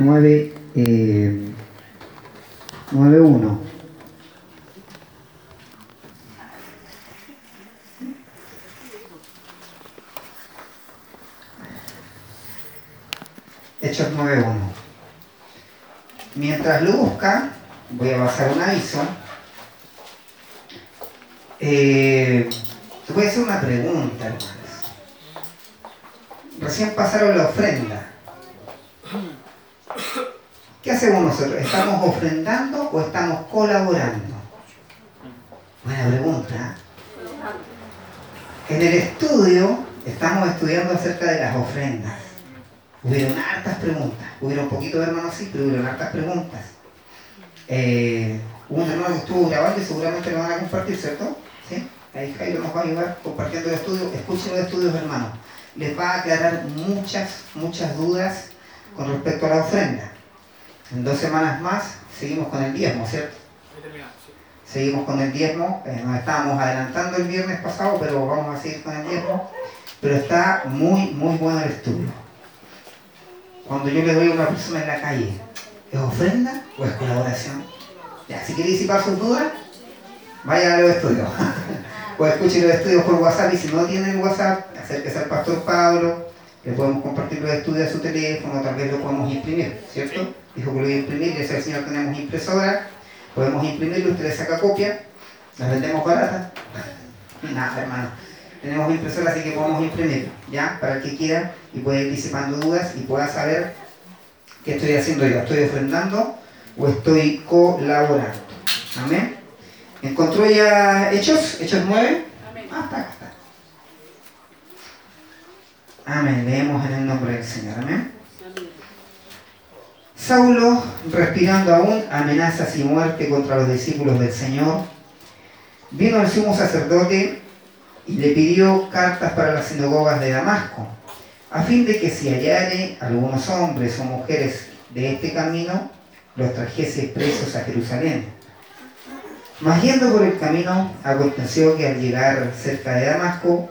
9, eh, 9.1. Hechos 9.1. Mientras lo busca, voy a pasar un aviso. Eh, te voy a hacer una pregunta, hermanos. Recién pasaron la ofrenda. ¿Qué hacemos nosotros? ¿Estamos ofrendando o estamos colaborando? Buena pregunta. En el estudio estamos estudiando acerca de las ofrendas. Hubieron hartas preguntas. Hubieron poquito de hermanos sí, pero hubieron hartas preguntas. Eh, un hermano estuvo grabando y seguramente lo van a compartir, ¿cierto? ¿Sí? Ahí Jairo nos va a ayudar compartiendo el estudio. Escuchen los estudios, hermanos. Les va a aclarar muchas, muchas dudas con respecto a la ofrenda. En dos semanas más seguimos con el diezmo, ¿cierto? Seguimos con el diezmo, eh, nos estábamos adelantando el viernes pasado, pero vamos a seguir con el diezmo. Pero está muy, muy bueno el estudio. Cuando yo le doy a una persona en la calle, ¿es ofrenda o es colaboración? Ya, si quiere disipar sus dudas, vaya a los estudios. o escuche los estudios por WhatsApp y si no tienen WhatsApp, acérquese al pastor Pablo, le podemos compartir los estudios a su teléfono, tal vez lo podemos imprimir, ¿cierto? Dijo que lo iba a imprimir, y ese señor tenemos impresora, podemos imprimirlo, usted le saca copia, las vendemos baratas. Nada, hermano. Tenemos impresora, así que podemos imprimir, ¿ya? Para el que quiera y puede ir disipando dudas y pueda saber qué estoy haciendo yo. ¿Estoy ofrendando o estoy colaborando? Amén. ¿Encontró ya Hechos? ¿Hechos 9? Amén. Ah, está, está. Amén. Leemos en el nombre del Señor. Amén. Saulo, respirando aún amenazas y muerte contra los discípulos del Señor, vino al sumo sacerdote y le pidió cartas para las sinagogas de Damasco, a fin de que si hallare algunos hombres o mujeres de este camino, los trajese presos a Jerusalén. Mas yendo por el camino, aconteció que al llegar cerca de Damasco,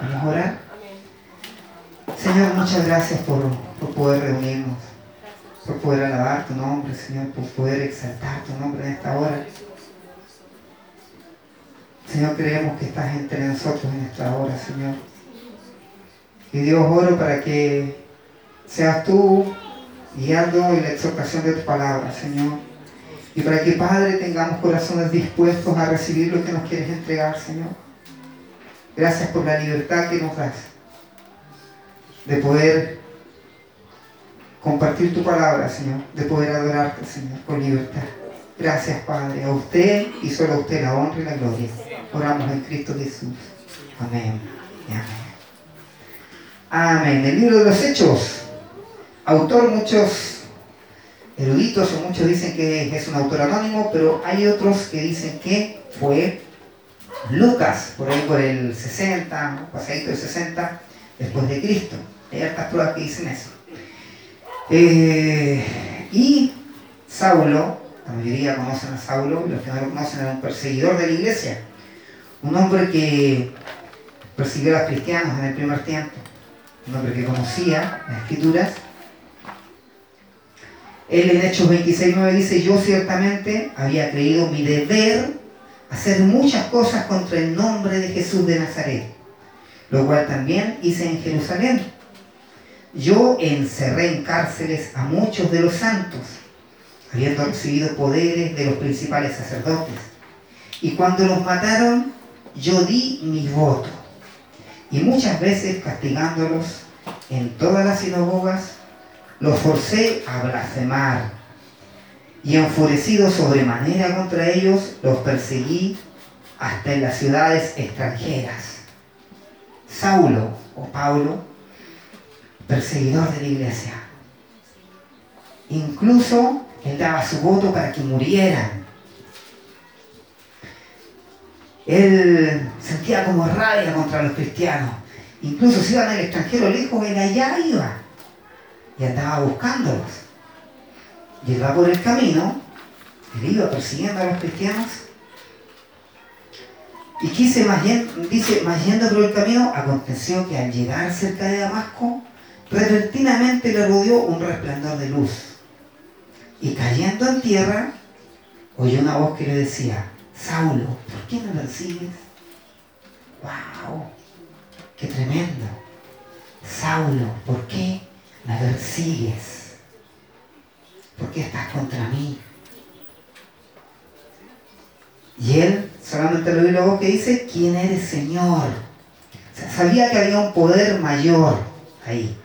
Vamos a orar. Señor, muchas gracias por, por poder reunirnos, por poder alabar tu nombre, Señor, por poder exaltar tu nombre en esta hora. Señor, creemos que estás entre nosotros en esta hora, Señor. Y Dios oro para que seas tú guiando en la exhortación de tu palabra, Señor. Y para que, Padre, tengamos corazones dispuestos a recibir lo que nos quieres entregar, Señor. Gracias por la libertad que nos das de poder compartir tu palabra, Señor, de poder adorarte, Señor, con libertad. Gracias, Padre, a usted y solo a usted la honra y la gloria. Oramos en Cristo Jesús. Amén y amén. Amén. El libro de los Hechos, autor muchos eruditos o muchos dicen que es un autor anónimo, pero hay otros que dicen que fue Lucas, por ahí por el 60, pasadito del 60 después de Cristo. Hay hartas pruebas que dicen eso. Eh, y Saulo, la mayoría conocen a Saulo, los que no lo conocen era un perseguidor de la iglesia, un hombre que persiguió a los cristianos en el primer tiempo, un hombre que conocía las escrituras. Él en Hechos 26.9 dice, yo ciertamente había creído mi deber hacer muchas cosas contra el nombre de Jesús de Nazaret, lo cual también hice en Jerusalén. Yo encerré en cárceles a muchos de los santos, habiendo recibido poderes de los principales sacerdotes. Y cuando los mataron, yo di mi voto. Y muchas veces castigándolos en todas las sinagogas, los forcé a blasfemar. Y enfurecido sobremanera contra ellos, los perseguí hasta en las ciudades extranjeras. Saulo o Paulo, perseguidor de la iglesia. Incluso él daba su voto para que murieran. Él sentía como rabia contra los cristianos. Incluso si iban al extranjero lejos, él allá iba. Y andaba buscándolos. Y él por el camino, él iba persiguiendo a los cristianos. Y quise, más dice, más yendo por el camino, aconteció que al llegar cerca de Damasco, repentinamente le rodeó un resplandor de luz. Y cayendo en tierra, oyó una voz que le decía, Saulo, ¿por qué me persigues? ¡Wow! ¡Qué tremendo! Saulo, ¿por qué me persigues? ¿Por qué estás contra mí? Y él solamente le oye la voz que dice, ¿quién eres Señor? sabía que había un poder mayor ahí.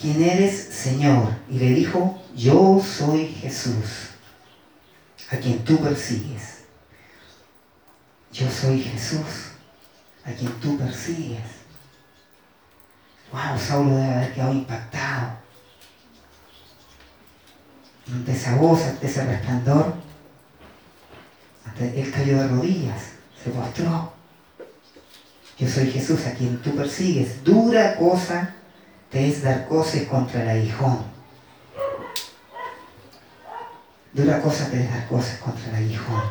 ¿quién eres Señor? Y le dijo, yo soy Jesús, a quien tú persigues. Yo soy Jesús, a quien tú persigues. Wow, Saulo debe haber quedado impactado ante esa voz, ante ese resplandor. él cayó de rodillas, se postró. Yo soy Jesús a quien tú persigues. Dura cosa te es dar cosas contra el aguijón. Dura cosa te es dar cosas contra el aguijón.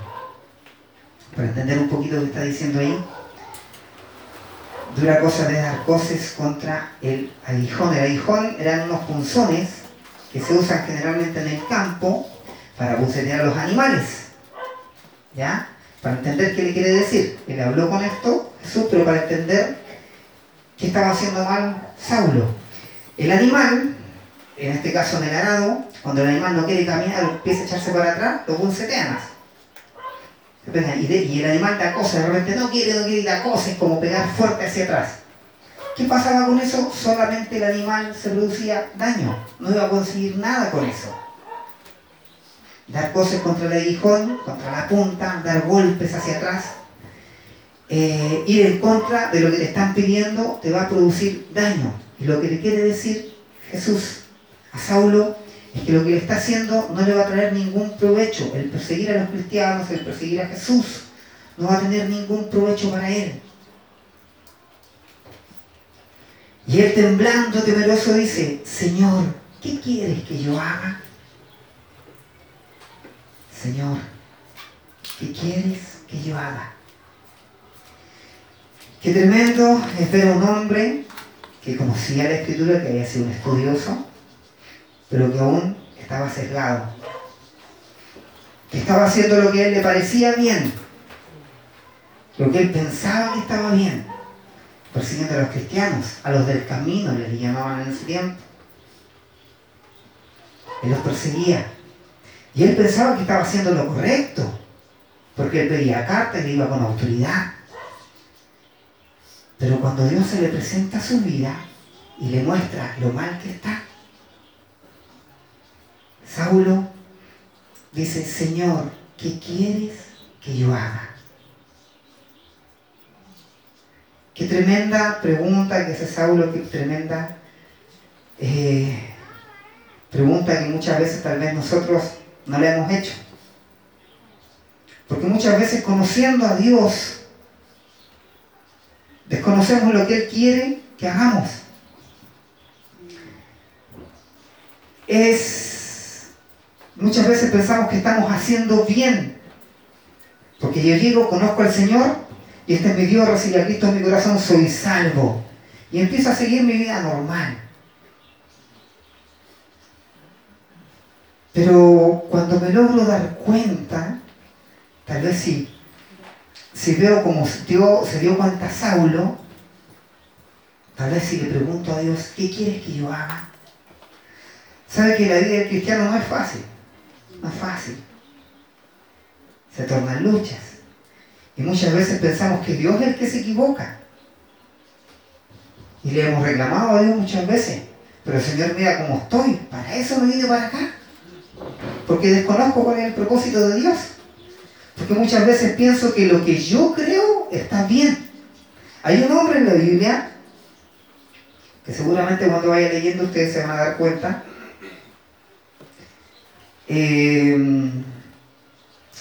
Para entender un poquito lo que está diciendo ahí, dura cosa de dar cosas contra el aguijón. El aguijón eran unos punzones que se usan generalmente en el campo para bucetear a los animales. ¿Ya? Para entender qué le quiere decir. Él habló con esto, Jesús, pero para entender qué estaba haciendo mal Saulo. El animal, en este caso en el arado, cuando el animal no quiere caminar empieza a echarse para atrás, lo buncetean y, y el animal da cosas, de repente no quiere, no quiere, da cosas, es como pegar fuerte hacia atrás. ¿Qué pasaba con eso? Solamente el animal se producía daño, no iba a conseguir nada con eso. Dar cosas contra el aguijón, contra la punta, dar golpes hacia atrás, eh, ir en contra de lo que te están pidiendo te va a producir daño. Y lo que le quiere decir Jesús a Saulo es que lo que le está haciendo no le va a traer ningún provecho. El perseguir a los cristianos, el perseguir a Jesús, no va a tener ningún provecho para él. Y él temblando, temeroso, dice, Señor, ¿qué quieres que yo haga? Señor, ¿qué quieres que yo haga? Qué tremendo es ver a un hombre que conocía la escritura, que había sido un estudioso, pero que aún estaba sesgado, que estaba haciendo lo que a él le parecía bien, lo que él pensaba que estaba bien, persiguiendo a los cristianos, a los del camino, les llamaban en ese tiempo. Él los perseguía. Y él pensaba que estaba haciendo lo correcto, porque él pedía cartas y iba con autoridad. Pero cuando Dios se le presenta su vida y le muestra lo mal que está, Saulo dice, Señor, ¿qué quieres que yo haga? Qué tremenda pregunta que hace Saulo, qué tremenda eh, pregunta que muchas veces tal vez nosotros no le hemos hecho. Porque muchas veces conociendo a Dios, Desconocemos lo que Él quiere que hagamos. Es, muchas veces pensamos que estamos haciendo bien. Porque yo llego, conozco al Señor y este es mi Dios, a Cristo en mi corazón, soy salvo. Y empiezo a seguir mi vida normal. Pero cuando me logro dar cuenta, tal vez sí, si veo como Dios se dio cuenta Saulo, tal vez si le pregunto a Dios, ¿qué quieres que yo haga? Sabe que la vida del cristiano no es fácil, no es fácil. Se tornan luchas. Y muchas veces pensamos que Dios es el que se equivoca. Y le hemos reclamado a Dios muchas veces. Pero Señor, mira cómo estoy. Para eso me vine para acá. Porque desconozco cuál es el propósito de Dios. Porque muchas veces pienso que lo que yo creo está bien. Hay un hombre en la Biblia que seguramente cuando vaya leyendo ustedes se van a dar cuenta eh,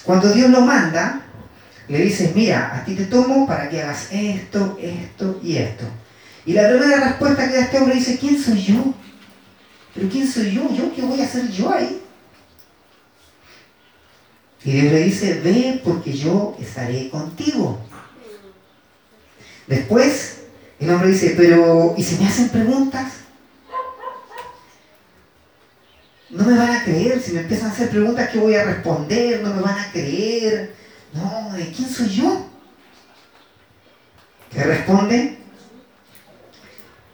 cuando Dios lo manda, le dices, mira, a ti te tomo para que hagas esto, esto y esto. Y la primera respuesta que da este hombre dice, ¿quién soy yo? ¿Pero quién soy yo? ¿Yo qué voy a hacer yo ahí? Y Dios le dice, ve porque yo estaré contigo. Después, el hombre dice, pero ¿y si me hacen preguntas? No me van a creer, si me empiezan a hacer preguntas, ¿qué voy a responder? No me van a creer. No, ¿de quién soy yo? ¿Qué responde?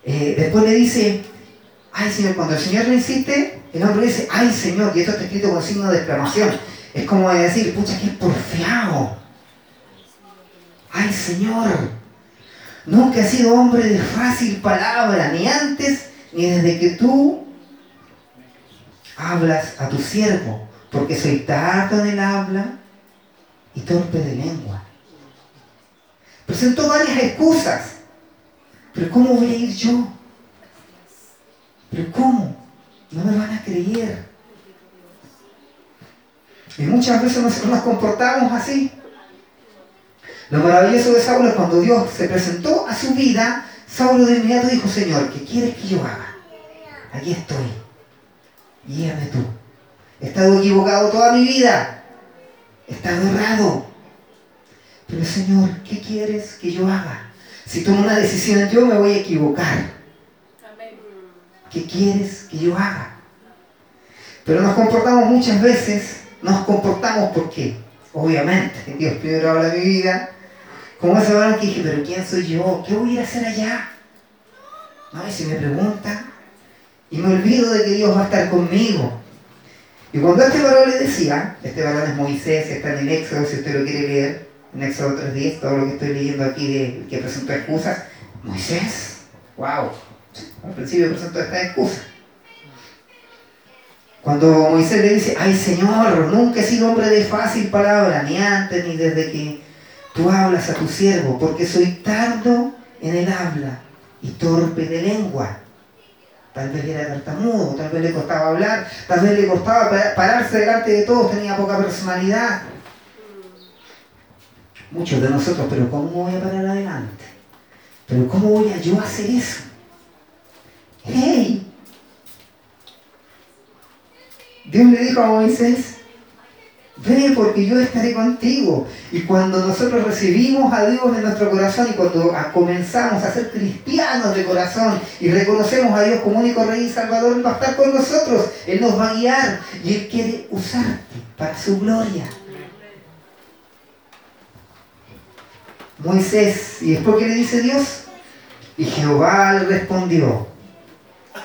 Eh, después le dice, ay Señor, cuando el Señor le insiste, el hombre dice, ay Señor, y esto está escrito con signo de exclamación. Es como decir, pucha, qué porfiado. Ay Señor, nunca he sido hombre de fácil palabra, ni antes, ni desde que tú hablas a tu siervo, porque soy tardo en el habla y torpe de lengua. Presentó varias excusas. Pero ¿cómo voy a ir yo? ¿Pero cómo? No me van a creer. Y muchas veces nosotros nos comportamos así. Lo maravilloso de Saulo es cuando Dios se presentó a su vida, Saulo de inmediato dijo, Señor, ¿qué quieres que yo haga? Aquí estoy. Guíame tú. He estado equivocado toda mi vida. He estado errado. Pero Señor, ¿qué quieres que yo haga? Si tomo una decisión yo me voy a equivocar. ¿Qué quieres que yo haga? Pero nos comportamos muchas veces, nos comportamos porque, obviamente, Dios primero habla de mi vida, como ese varón que dije, pero ¿quién soy yo? ¿Qué voy a hacer allá? No, y si me pregunta, y me olvido de que Dios va a estar conmigo. Y cuando este varón le decía, este varón es Moisés, está en el Éxodo, si usted lo quiere leer, en Éxodo 3.10, todo lo que estoy leyendo aquí de que presentó excusas, Moisés, wow, al principio presentó esta excusa. Cuando Moisés le dice, ay Señor, nunca he sido hombre de fácil palabra, ni antes ni desde que tú hablas a tu siervo, porque soy tardo en el habla y torpe de lengua. Tal vez era tartamudo, tal vez le costaba hablar, tal vez le costaba pararse delante de todos, tenía poca personalidad. Muchos de nosotros, pero ¿cómo voy a parar adelante? ¿Pero cómo voy a yo hacer eso? ¡Hey! Dios le dijo a Moisés, Ve porque yo estaré contigo. Y cuando nosotros recibimos a Dios en nuestro corazón y cuando comenzamos a ser cristianos de corazón y reconocemos a Dios como único Rey y Salvador, Él va a estar con nosotros. Él nos va a guiar y Él quiere usarte para su gloria. Moisés, ¿y después qué le dice Dios? Y Jehová le respondió,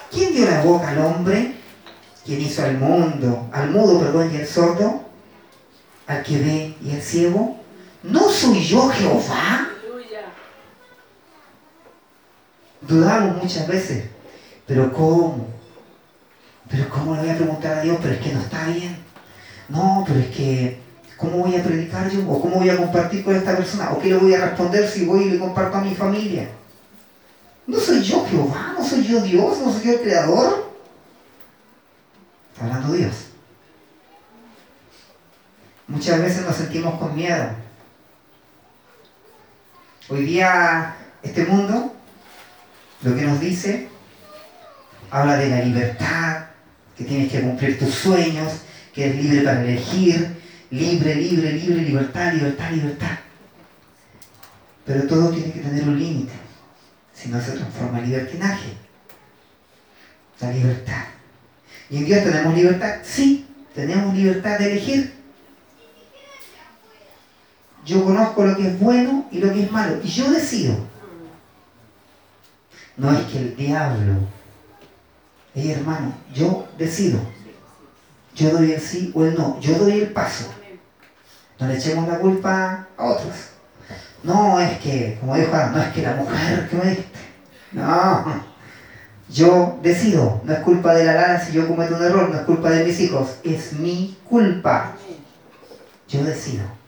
¿quién dio la boca al hombre? ¿Quién hizo al mundo, al mudo, perdón, y al sordo? Al que ve y el ciego? ¿No soy yo Jehová? Dudamos muchas veces, pero ¿cómo? ¿Pero cómo le voy a preguntar a Dios? Pero es que no está bien. No, pero es que, ¿cómo voy a predicar yo? ¿O cómo voy a compartir con esta persona? ¿O qué le voy a responder si voy y le comparto a mi familia? ¿No soy yo Jehová? ¿No soy yo Dios? ¿No soy yo el Creador? Está hablando Dios. Muchas veces nos sentimos con miedo. Hoy día este mundo lo que nos dice habla de la libertad, que tienes que cumplir tus sueños, que eres libre para elegir, libre, libre, libre, libertad, libertad, libertad. Pero todo tiene que tener un límite, si no se transforma en libertinaje. La libertad. ¿Y en Dios tenemos libertad? Sí, tenemos libertad de elegir. Yo conozco lo que es bueno y lo que es malo. Y yo decido. No es que el diablo. Hey, hermano, yo decido. Yo doy el sí o el no. Yo doy el paso. No le echemos la culpa a otros. No es que, como dijo no es que la mujer que me diste. No. Yo decido. No es culpa de la lana si yo cometo un error. No es culpa de mis hijos. Es mi culpa. Yo decido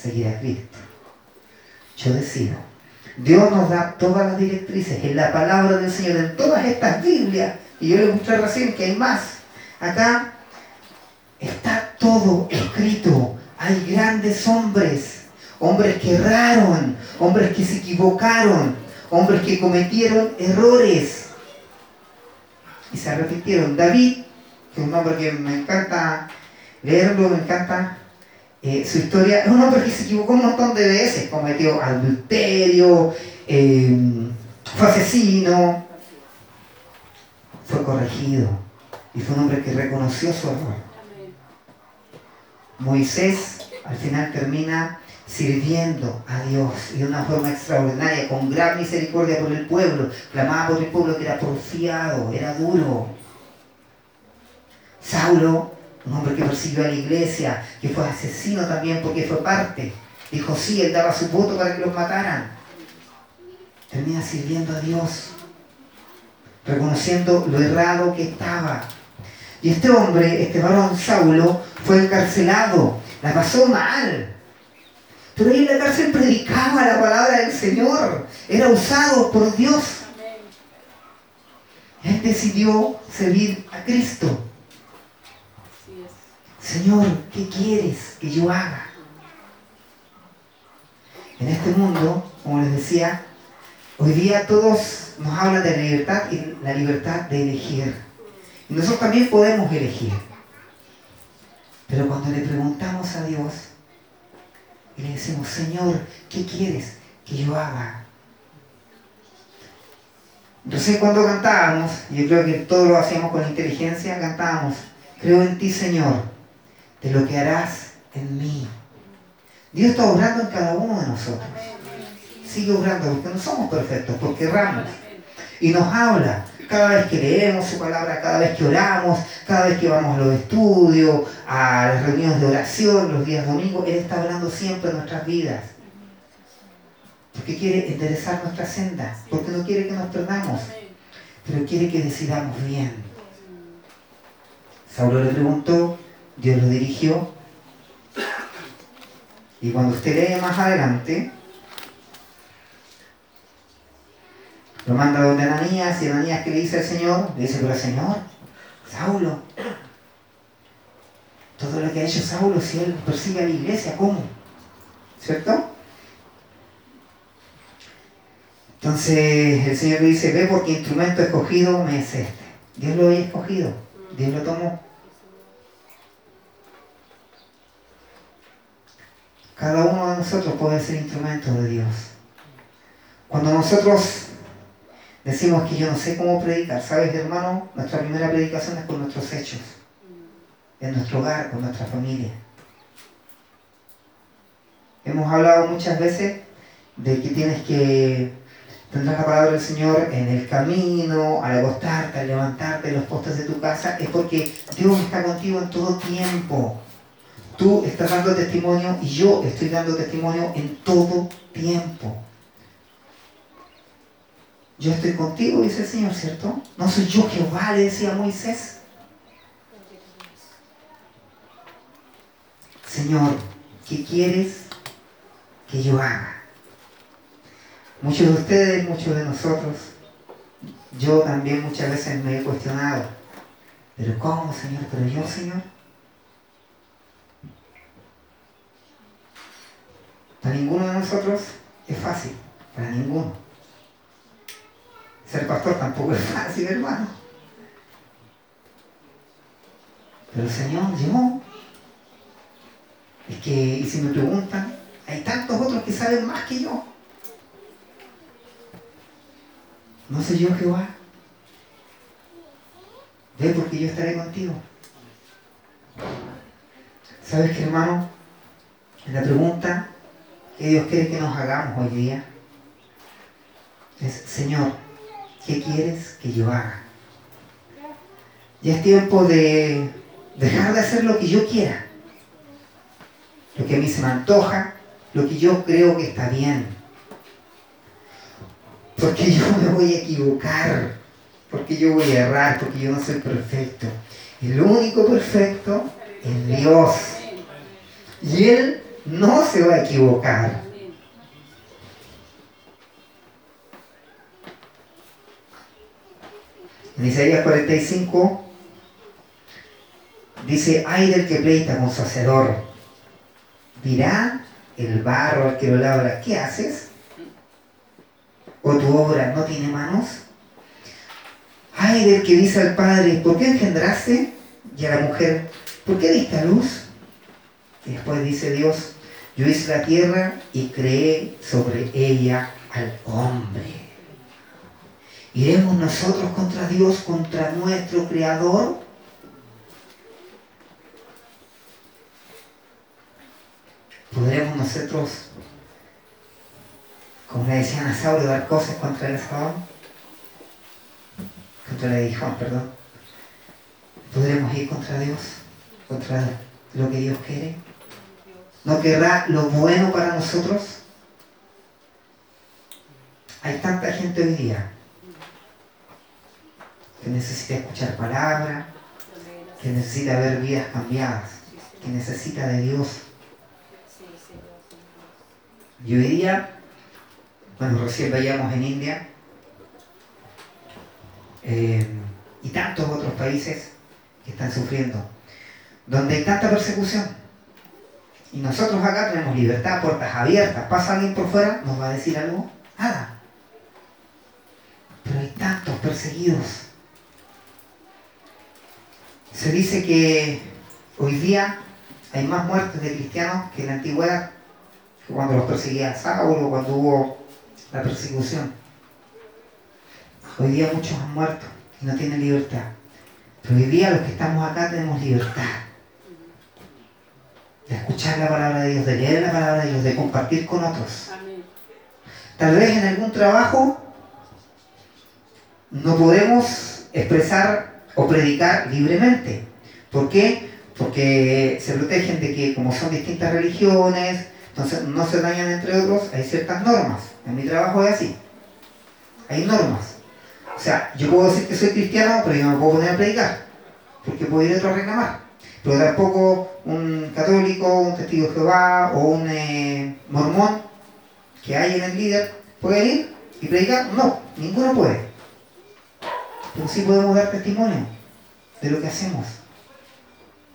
seguir a Cristo. Yo decido. Dios nos da todas las directrices en la palabra del Señor, en todas estas Biblias. Y yo les mostré recién que hay más. Acá Está todo escrito. Hay grandes hombres, hombres que erraron, hombres que se equivocaron, hombres que cometieron errores y se arrepintieron. David, que es un hombre que me encanta leerlo, me encanta eh, su historia, es un hombre que se equivocó un montón de veces, cometió adulterio, eh, fue asesino, fue corregido y fue un hombre que reconoció su error. Moisés al final termina sirviendo a Dios y de una forma extraordinaria, con gran misericordia por el pueblo, clamaba por el pueblo que era porfiado, era duro. Saulo, un hombre que persiguió a la iglesia, que fue asesino también porque fue parte, dijo sí, él daba su voto para que los mataran. Termina sirviendo a Dios, reconociendo lo errado que estaba. Y este hombre, este varón Saulo, fue encarcelado, la pasó mal pero ahí en la cárcel predicaba la palabra del Señor. Era usado por Dios. Él decidió servir a Cristo. Señor, ¿qué quieres que yo haga? En este mundo, como les decía, hoy día todos nos hablan de la libertad y la libertad de elegir. Y nosotros también podemos elegir. Pero cuando le preguntamos a Dios, y le decimos, Señor, ¿qué quieres que yo haga? Entonces cuando cantábamos, yo creo que todos lo hacíamos con inteligencia, cantábamos, creo en ti, Señor, de lo que harás en mí. Dios está obrando en cada uno de nosotros. Sigue obrando porque no somos perfectos, porque erramos. Y nos habla cada vez que leemos su palabra, cada vez que oramos, cada vez que vamos a los estudios, a las reuniones de oración, los días domingos, Él está hablando siempre en nuestras vidas. Porque quiere enderezar nuestra senda, porque no quiere que nos perdamos, pero quiere que decidamos bien. Saulo le preguntó, Dios lo dirigió, y cuando usted lee más adelante, Lo manda donde Ananías y Ananías que le dice al Señor, le dice, pero Señor, Saulo, todo lo que ha hecho Saulo, si él persigue a la iglesia, ¿cómo? ¿Cierto? Entonces el Señor le dice, ve porque instrumento escogido me es este. Dios lo había escogido, Dios lo tomó. Cada uno de nosotros puede ser instrumento de Dios. Cuando nosotros Decimos que yo no sé cómo predicar. ¿Sabes, hermano? Nuestra primera predicación es con nuestros hechos. En nuestro hogar, con nuestra familia. Hemos hablado muchas veces de que tienes que tener la palabra del Señor en el camino, al acostarte, al levantarte, en los postes de tu casa. Es porque Dios está contigo en todo tiempo. Tú estás dando testimonio y yo estoy dando testimonio en todo tiempo. Yo estoy contigo, dice el Señor, ¿cierto? No soy yo Jehová, le decía Moisés. Señor, ¿qué quieres que yo haga? Muchos de ustedes, muchos de nosotros, yo también muchas veces me he cuestionado, pero ¿cómo, Señor? Pero yo, Señor. Para ninguno de nosotros es fácil, para ninguno. Ser pastor tampoco es fácil, hermano. Pero el Señor llegó. Es que, y si me preguntan, hay tantos otros que saben más que yo. ¿No soy yo Jehová? Ve porque yo estaré contigo. ¿Sabes qué, hermano? La pregunta que Dios quiere que nos hagamos hoy día es, Señor, ¿qué quieres que yo haga? Ya es tiempo de dejar de hacer lo que yo quiera, lo que a mí se me antoja, lo que yo creo que está bien. Porque yo me voy a equivocar, porque yo voy a errar, porque yo no soy perfecto. El único perfecto es Dios. Y Él no se va a equivocar. En Isaías 45, Dice, ay del que pleita con su hacedor. Dirá el barro al que lo labra, ¿qué haces? ¿O tu obra no tiene manos? Ay del que dice al padre, ¿por qué engendraste? Y a la mujer, ¿por qué diste a luz? Y después dice Dios, yo hice la tierra y creé sobre ella al hombre. ¿Iremos nosotros contra Dios, contra nuestro Creador? ¿Podremos nosotros, como le decían a Saulo, dar cosas contra el Asadón? Contra el Aguijón, perdón. ¿Podremos ir contra Dios? ¿Contra lo que Dios quiere? ¿No querrá lo bueno para nosotros? Hay tanta gente hoy día que necesita escuchar palabras, que necesita ver vidas cambiadas, que necesita de Dios. Y hoy día, bueno, recién veíamos en India eh, y tantos otros países que están sufriendo, donde hay tanta persecución. Y nosotros acá tenemos libertad, puertas abiertas. Pasa alguien por fuera, nos va a decir algo, nada. Pero hay tantos perseguidos se dice que hoy día hay más muertes de cristianos que en la antigüedad, que cuando los perseguía Saulo, cuando hubo la persecución. Hoy día muchos han muerto y no tienen libertad. Pero hoy día los que estamos acá tenemos libertad de escuchar la palabra de Dios, de leer la palabra de Dios, de compartir con otros. Tal vez en algún trabajo no podemos expresar o predicar libremente. ¿Por qué? Porque se protegen de que como son distintas religiones, entonces no se dañan entre otros, hay ciertas normas. En mi trabajo es así. Hay normas. O sea, yo puedo decir que soy cristiano, pero yo no me puedo poner a predicar, porque puedo ir a otro a reclamar. Pero tampoco un católico, un testigo de Jehová o un eh, mormón que hay en el líder puede ir y predicar. No, ninguno puede. Pero sí podemos dar testimonio de lo que hacemos.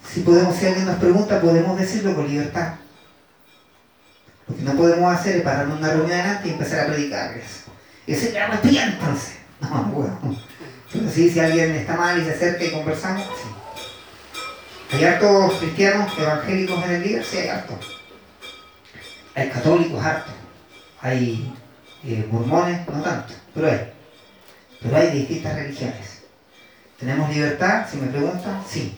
Si podemos, si alguien nos pregunta, podemos decirlo con libertad. Lo que no podemos hacer es pararnos una reunión adelante y empezar a predicarles. Y decirle, ah, pues entonces. No, bueno. Pero sí, si alguien está mal y se acerca y conversamos, sí. Hay hartos cristianos evangélicos en el líder, sí hay hartos. Hay católicos hartos. Hay eh, mormones, no tanto, pero hay. Pero hay distintas religiones. ¿Tenemos libertad? Si me preguntan, sí.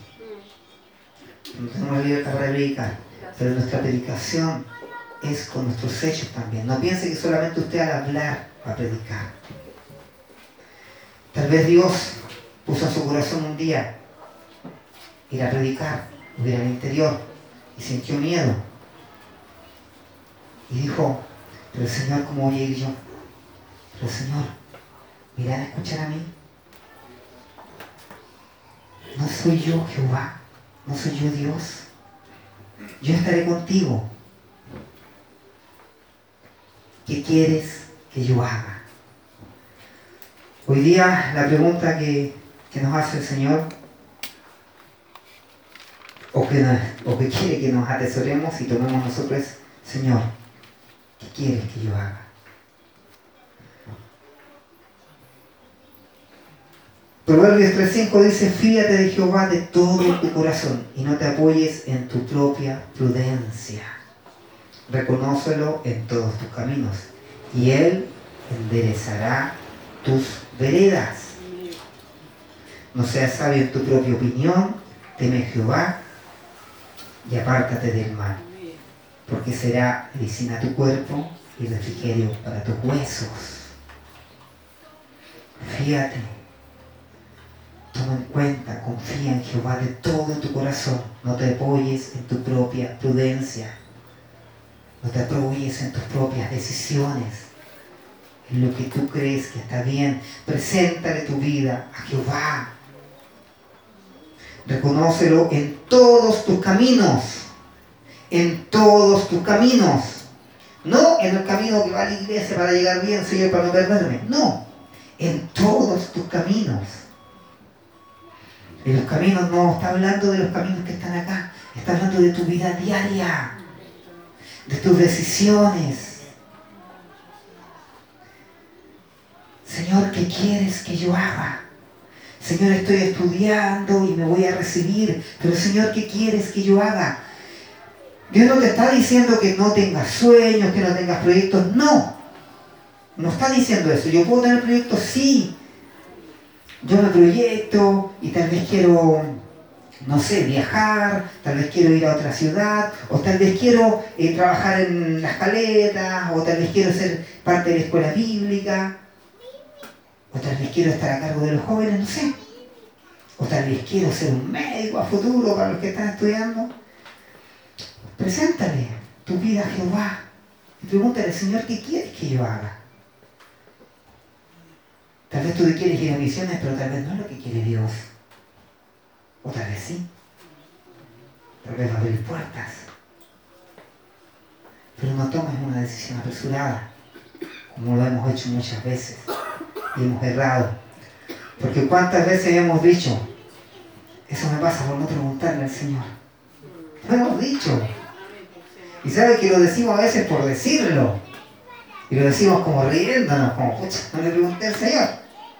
No tenemos libertad para predicar. Pero nuestra predicación es con nuestros hechos también. No piense que solamente usted al hablar va a predicar. Tal vez Dios puso en su corazón un día ir a predicar, ir al interior y sintió miedo. Y dijo, pero Señor, ¿cómo voy a ir yo? Pero Señor, ¿me a escuchar a mí? No soy yo Jehová, no soy yo Dios. Yo estaré contigo. ¿Qué quieres que yo haga? Hoy día la pregunta que, nos hace el Señor, o que, o que quiere que nos atesoremos y tomemos nosotros Señor, ¿qué quieres que yo haga? Proverbios 3.5 dice, fíate de Jehová de todo tu corazón y no te apoyes en tu propia prudencia. Reconócelo en todos tus caminos y Él enderezará tus veredas. No seas sabio en tu propia opinión, teme Jehová y apártate del mal, porque será medicina a tu cuerpo y refrigerio para tus huesos. Fíjate Toma en cuenta, confía en Jehová de todo tu corazón. No te apoyes en tu propia prudencia. No te apoyes en tus propias decisiones. En lo que tú crees que está bien. Preséntale tu vida a Jehová. Reconócelo en todos tus caminos. En todos tus caminos. No en el camino que va a la iglesia para llegar bien, Señor, para no perderme. No. En todos tus caminos Y los caminos no está hablando de los caminos que están acá, está hablando de tu vida diaria, de tus decisiones. Señor, ¿qué quieres que yo haga? Señor, estoy estudiando y me voy a recibir, pero Señor, ¿qué quieres que yo haga? Dios no te está diciendo que no tengas sueños, que no tengas proyectos, no. No está diciendo eso. Yo puedo tener proyectos, sí. Yo me proyecto y tal vez quiero, no sé, viajar, tal vez quiero ir a otra ciudad, o tal vez quiero eh, trabajar en las caletas, o tal vez quiero ser parte de la escuela bíblica, o tal vez quiero estar a cargo de los jóvenes, no sé. O tal vez quiero ser un médico a futuro para los que están estudiando. Preséntale tu vida a Jehová y pregúntale, Señor, ¿qué quieres que yo haga? Tal vez tú quieres ir a misiones, pero tal vez no es lo que quiere Dios. O tal vez sí. Tal vez va a abrir puertas. Pero no tomes una decisión apresurada, como lo hemos hecho muchas veces y hemos errado. Porque cuántas veces hemos dicho, eso me pasa por no preguntarle al Señor. Lo hemos dicho. Y sabe que lo decimos a veces por decirlo. Y lo decimos como riéndonos, como, pucha, no le pregunté al Señor.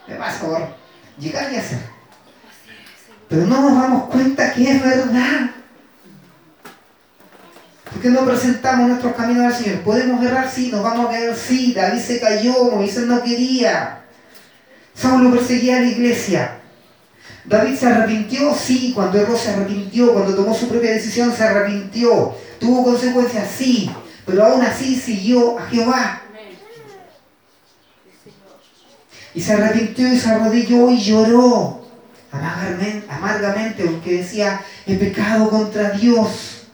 Me pasa por llegar y hacer. Pero no nos damos cuenta que es verdad. porque no presentamos nuestros caminos al Señor? ¿Podemos errar? Sí. ¿Nos vamos a caer? Sí. David se cayó, Moisés no quería. Saulo perseguía a la iglesia. David se arrepintió, sí, cuando erró se arrepintió, cuando tomó su propia decisión se arrepintió. Tuvo consecuencias, sí, pero aún así siguió a Jehová. Y se arrepintió y se arrodilló y lloró amargamente, porque decía, he pecado contra Dios.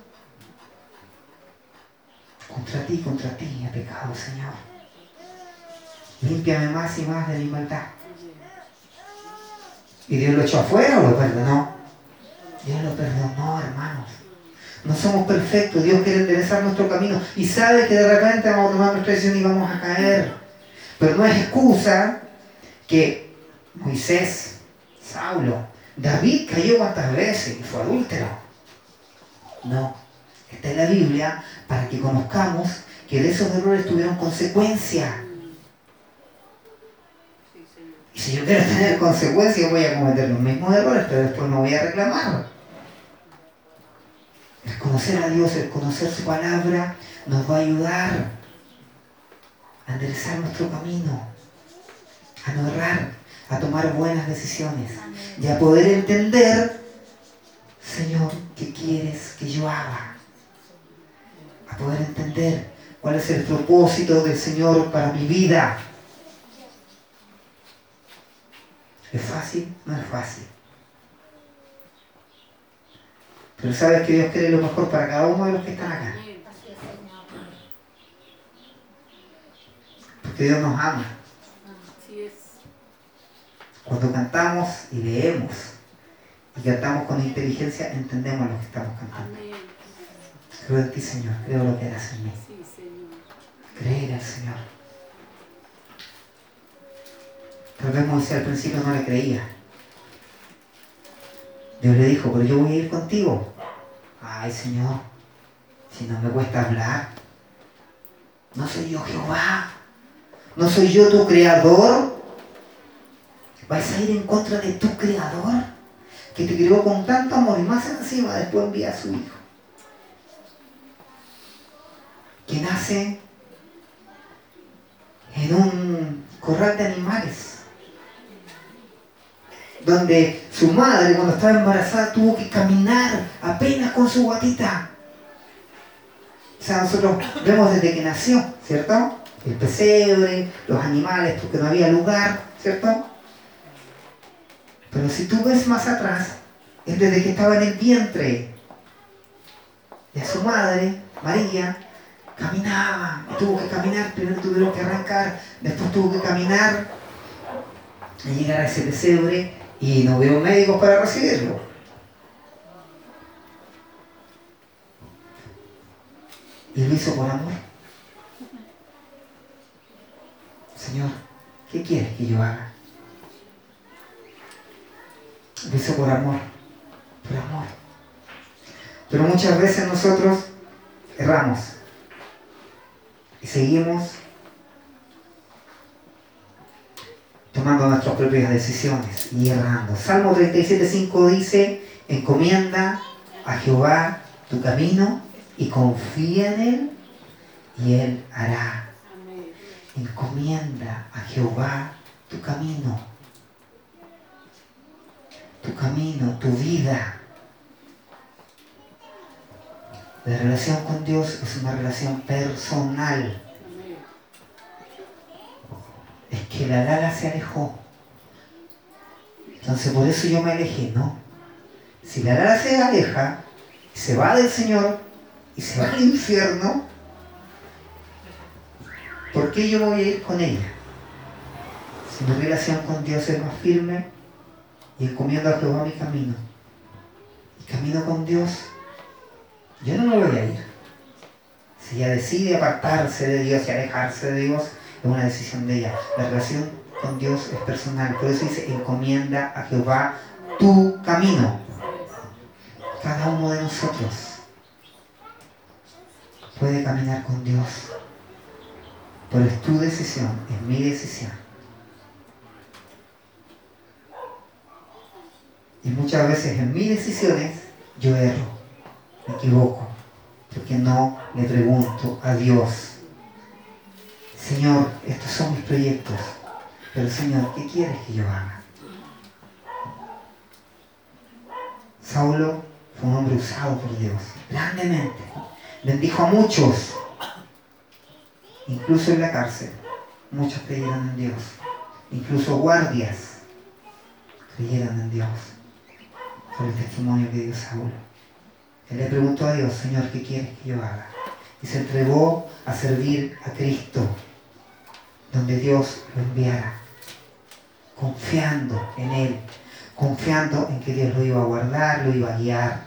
Contra ti, contra ti he pecado, Señor. Límpiame más y más de mi maldad. ¿Y Dios lo echó afuera o lo perdonó? Dios lo perdonó, hermanos. No somos perfectos, Dios quiere enderezar nuestro camino y sabe que de repente vamos a tomar nuestra decisión y vamos a caer. Pero no es excusa que Moisés, Saulo, David cayó cuántas veces y fue adúltero. No, está en la Biblia para que conozcamos que de esos errores tuvieron consecuencias. Y si yo quiero tener consecuencias, voy a cometer los mismos errores, pero después no voy a reclamar. El conocer a Dios, el conocer su palabra, nos va a ayudar a enderezar nuestro camino, a no errar, a tomar buenas decisiones y a poder entender, Señor, ¿qué quieres que yo haga? A poder entender cuál es el propósito del Señor para mi vida. ¿Es fácil? No es fácil. Pero sabes que Dios quiere lo mejor para cada uno de los que están acá. Porque Dios nos ama. Cuando cantamos y leemos y cantamos con inteligencia, entendemos lo que estamos cantando. Creo en ti, Señor. Creo lo que harás en mí. Creer al Señor. Tal vez Moisés al principio no le creía. Dios le dijo, pero yo voy a ir contigo. Ay, Señor, si no me cuesta hablar. No soy yo Jehová. No soy yo tu creador. ¿Vas a ir en contra de tu creador? Que te creó con tanto amor y más encima después envía a su hijo. Que nace en un corral de animales donde su madre cuando estaba embarazada tuvo que caminar apenas con su guatita. O sea, nosotros vemos desde que nació, ¿cierto? El pesebre, los animales, porque no había lugar, ¿cierto? Pero si tú ves más atrás, es desde que estaba en el vientre de su madre, María, caminaba, y tuvo que caminar, primero tuvieron que arrancar, después tuvo que caminar y llegar a ese pesebre y no hubo médicos para recibirlo. Y lo hizo por amor. Señor, ¿qué quieres que yo haga? Lo hizo por amor, por amor. Pero muchas veces nosotros erramos y seguimos tomando nuestras propias decisiones y errando. Salmo 37.5 dice, encomienda a Jehová tu camino y confía en Él y Él hará. Encomienda a Jehová tu camino, tu camino, tu vida. La relación con Dios es una relación personal. La Lala se alejó. Entonces por eso yo me alejé, ¿no? Si la Lala se aleja, se va del Señor y se va al infierno, ¿por qué yo voy a ir con ella? Si mi relación con Dios es más firme y encomiendo a Jehová mi camino, y camino con Dios, yo no me voy a ir. Si ella decide apartarse de Dios y alejarse de Dios, es una decisión de ella. La relación con Dios es personal. Por eso dice, encomienda a Jehová tu camino. Cada uno de nosotros puede caminar con Dios. Pero es tu decisión, es mi decisión. Y muchas veces en mis decisiones yo erro, me equivoco, porque no le pregunto a Dios, Señor, estos son mis proyectos, pero Señor, ¿qué quieres que yo haga? Saulo fue un hombre usado por Dios, grandemente. Bendijo a muchos, incluso en la cárcel. Muchos creyeron en Dios, incluso guardias creyeron en Dios por el testimonio que dio Saulo. Él le preguntó a Dios, Señor, ¿qué quieres que yo haga? Y se entregó a servir a Cristo, donde Dios lo enviara, confiando en Él, confiando en que Dios lo iba a guardar, lo iba a guiar.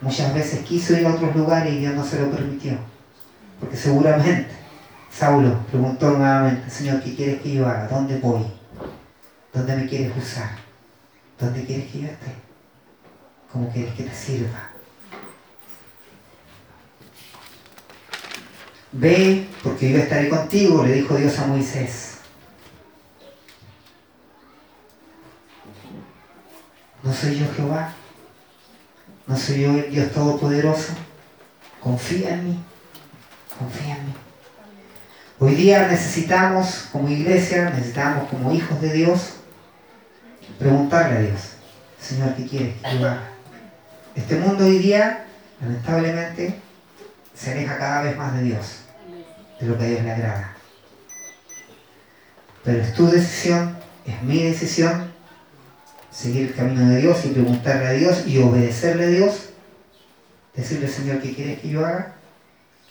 Muchas veces quiso ir a otros lugares y Dios no se lo permitió, porque seguramente Saulo preguntó nuevamente, Señor, ¿qué quieres que yo haga? ¿Dónde voy? ¿Dónde me quieres usar? ¿Dónde quieres que yo esté? ¿Cómo quieres que te sirva? Ve, porque yo estaré contigo, le dijo Dios a Moisés. ¿No soy yo Jehová? ¿No soy yo el Dios Todopoderoso? Confía en mí. Confía en mí. Hoy día necesitamos, como iglesia, necesitamos como hijos de Dios, preguntarle a Dios, Señor, ¿qué quieres que yo haga? Este mundo hoy día, lamentablemente, se aleja cada vez más de Dios, de lo que a Dios le agrada. Pero es tu decisión, es mi decisión, seguir el camino de Dios y preguntarle a Dios y obedecerle a Dios, decirle, Señor, ¿qué quieres que yo haga?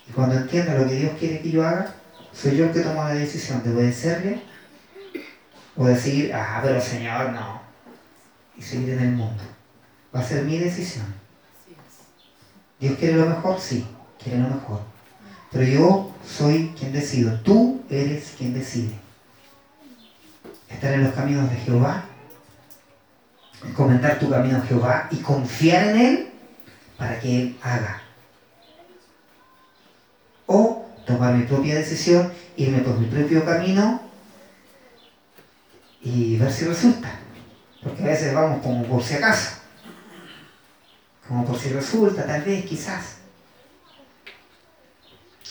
Y cuando entienda lo que Dios quiere que yo haga, soy yo el que tomo la decisión de obedecerle o decir, ah, pero Señor, no. Y seguir en el mundo. Va a ser mi decisión. ¿Dios quiere lo mejor? Sí, quiere lo mejor. Pero yo soy quien decido. Tú eres quien decide. Estar en los caminos de Jehová, comentar tu camino a Jehová y confiar en Él para que Él haga. O tomar mi propia decisión, irme por mi propio camino y ver si resulta. Porque a veces vamos como por si acaso. Como por si resulta, tal vez, quizás.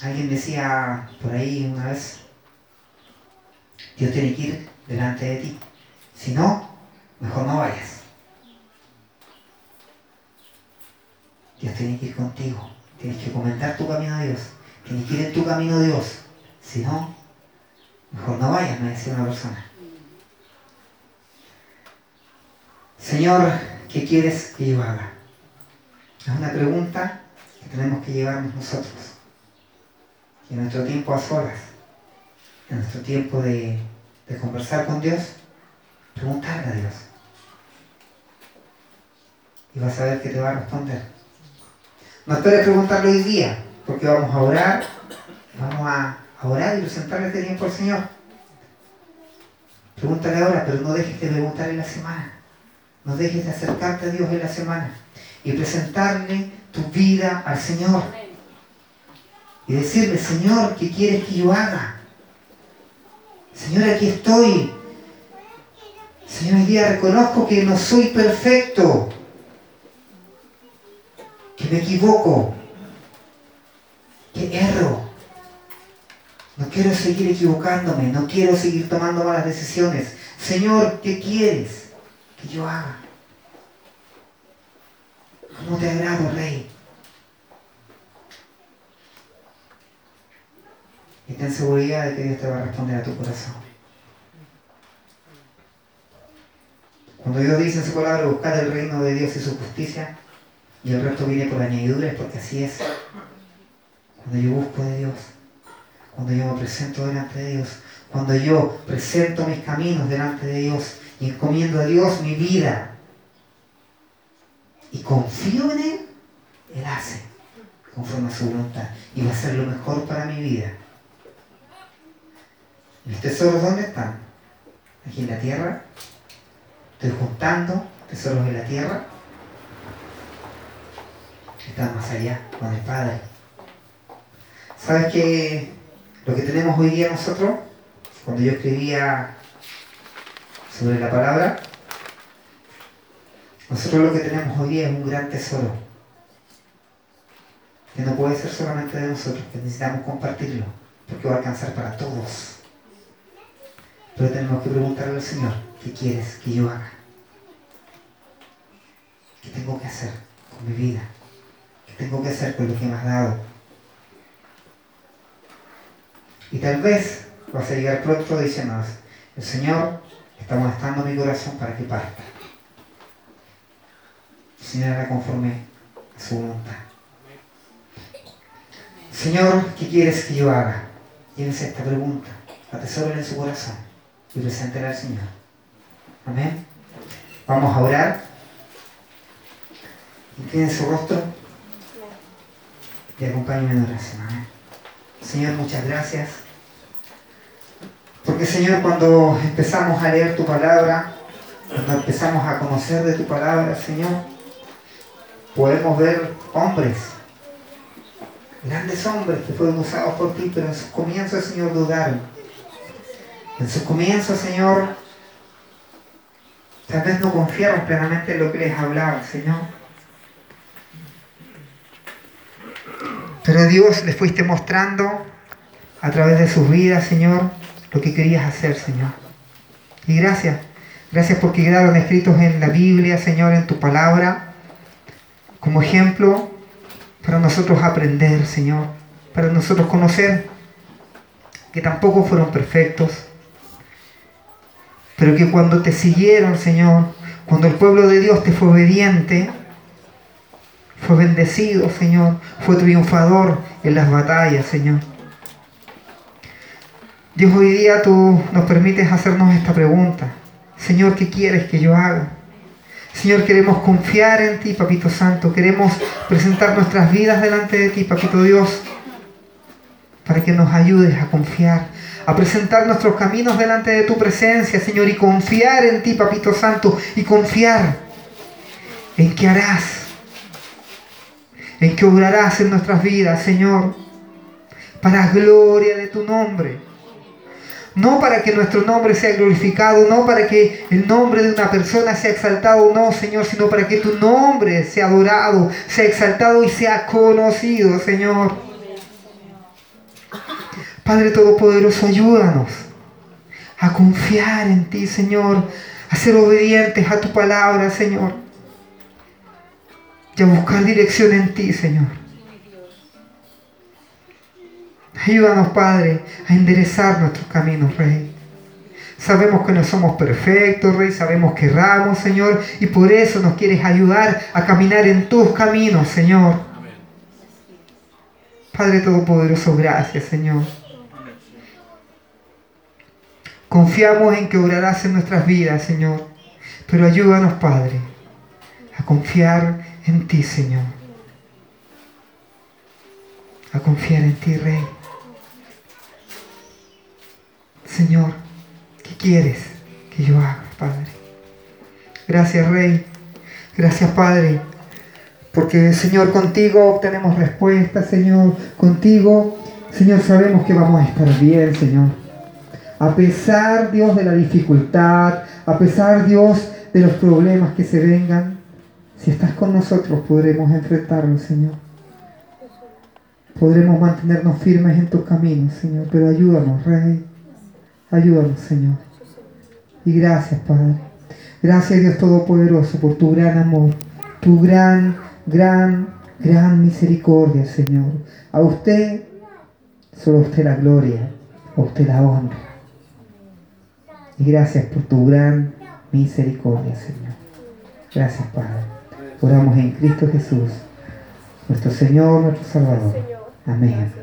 Alguien decía por ahí una vez, Dios tiene que ir delante de ti. Si no, mejor no vayas. Dios tiene que ir contigo. Tienes que comentar tu camino a Dios. Tienes que ir en tu camino a Dios. Si no, mejor no vayas, me decía una persona. Señor, ¿qué quieres que yo haga? Es una pregunta que tenemos que llevarnos nosotros. En nuestro tiempo a solas, en nuestro tiempo de, de conversar con Dios, preguntarle a Dios. Y vas a ver que te va a responder. No esperes preguntarlo hoy día, porque vamos a orar, vamos a, a orar y presentarle este tiempo al Señor. Pregúntale ahora, pero no dejes de preguntar en la semana. no dejes de acercarte a Dios en la semana y presentarle tu vida al Señor. Y decirle, Señor, ¿qué quieres que yo haga? Señor, aquí estoy. Señor, hoy día reconozco que no soy perfecto, que me equivoco, que erro. No quiero seguir equivocándome, no quiero seguir tomando malas decisiones. Señor, ¿qué quieres que yo haga? ¿Cómo te agrado, Rey? Y ten seguridad de que Dios te va a responder a tu corazón. Cuando Dios dice en su palabra, buscar el reino de Dios y su justicia, y el resto viene por añadidura, es porque así es. Cuando yo busco de Dios, cuando yo me presento delante de Dios, cuando yo presento mis caminos delante de Dios y encomiendo a Dios mi vida y confío en Él, Él hace conforme a su voluntad y va a ser lo mejor para mi vida. ¿Mis tesoros dónde están? Aquí en la tierra. Estoy juntando tesoros en la tierra. Están más allá, con el Padre. ¿Sabes qué? Lo que tenemos hoy día nosotros, cuando yo escribía sobre la palabra, nosotros lo que tenemos hoy día es un gran tesoro, que no puede ser solamente de nosotros, que necesitamos compartirlo, porque va a alcanzar para todos. Pero tenemos que preguntarle al Señor, ¿qué quieres que yo haga? ¿Qué tengo que hacer con mi vida? ¿Qué tengo que hacer con lo que me has dado? Y tal vez vas a llegar pronto diciendo, el Señor está molestando mi corazón para que parta. El Señor hará conforme a su voluntad. Señor, ¿qué quieres que yo haga? Llévese esta pregunta, atesórela en su corazón y preséntela al Señor. Amén. Vamos a orar. Inclinen su rostro y acompáñenme en oración. Amén. Señor, muchas gracias. Porque Señor, cuando empezamos a leer tu palabra, cuando empezamos a conocer de tu palabra, Señor, podemos ver hombres, grandes hombres que fueron usados por ti, pero en sus comienzos, Señor, dudaron. En sus comienzos, Señor, tal vez no confiaron plenamente en lo que les hablaba, Señor. Pero Dios les fuiste mostrando a través de sus vidas, Señor, lo que querías hacer, Señor. Y gracias, gracias porque quedaron escritos en la Biblia, Señor, en tu palabra, como ejemplo para nosotros aprender, Señor, para nosotros conocer que tampoco fueron perfectos, pero que cuando te siguieron, Señor, cuando el pueblo de Dios te fue obediente, fue bendecido, Señor, fue triunfador en las batallas, Señor. Dios, hoy día tú nos permites hacernos esta pregunta. Señor, ¿qué quieres que yo haga? Señor, queremos confiar en ti, Papito Santo. Queremos presentar nuestras vidas delante de ti, Papito Dios, para que nos ayudes a confiar, a presentar nuestros caminos delante de tu presencia, Señor, y confiar en ti, Papito Santo, y confiar en que harás en que obrarás en nuestras vidas, Señor, para gloria de tu nombre. No para que nuestro nombre sea glorificado, no para que el nombre de una persona sea exaltado, no, Señor, sino para que tu nombre sea adorado, sea exaltado y sea conocido, Señor. Padre Todopoderoso, ayúdanos a confiar en ti, Señor, a ser obedientes a tu palabra, Señor y a buscar dirección en ti, Señor. Ayúdanos, Padre, a enderezar nuestros caminos, Rey. Sabemos que no somos perfectos, Rey, sabemos que erramos, Señor, y por eso nos quieres ayudar a caminar en tus caminos, Señor. Padre Todopoderoso, gracias, Señor. Confiamos en que obrarás en nuestras vidas, Señor, pero ayúdanos, Padre, a confiar en ti, Señor. A confiar en ti, Rey. Señor, ¿qué quieres que yo haga, Padre? Gracias, Rey. Gracias, Padre. Porque, Señor, contigo obtenemos respuestas, Señor. Contigo, Señor, sabemos que vamos a estar bien, Señor. A pesar, Dios, de la dificultad, a pesar, Dios, de los problemas que se vengan, si estás con nosotros podremos enfrentarlos, Señor. Podremos mantenernos firmes en tus caminos, Señor. Pero ayúdanos, Rey. Ayúdanos, Señor. Y gracias, Padre. Gracias, Dios Todopoderoso, por tu gran amor, tu gran, gran, gran misericordia, Señor. A usted, solo a usted la gloria, a usted la honra. Y gracias por tu gran misericordia, Señor. Gracias, Padre. Oramos en Cristo Jesús, nuestro Señor, nuestro Salvador. Amém.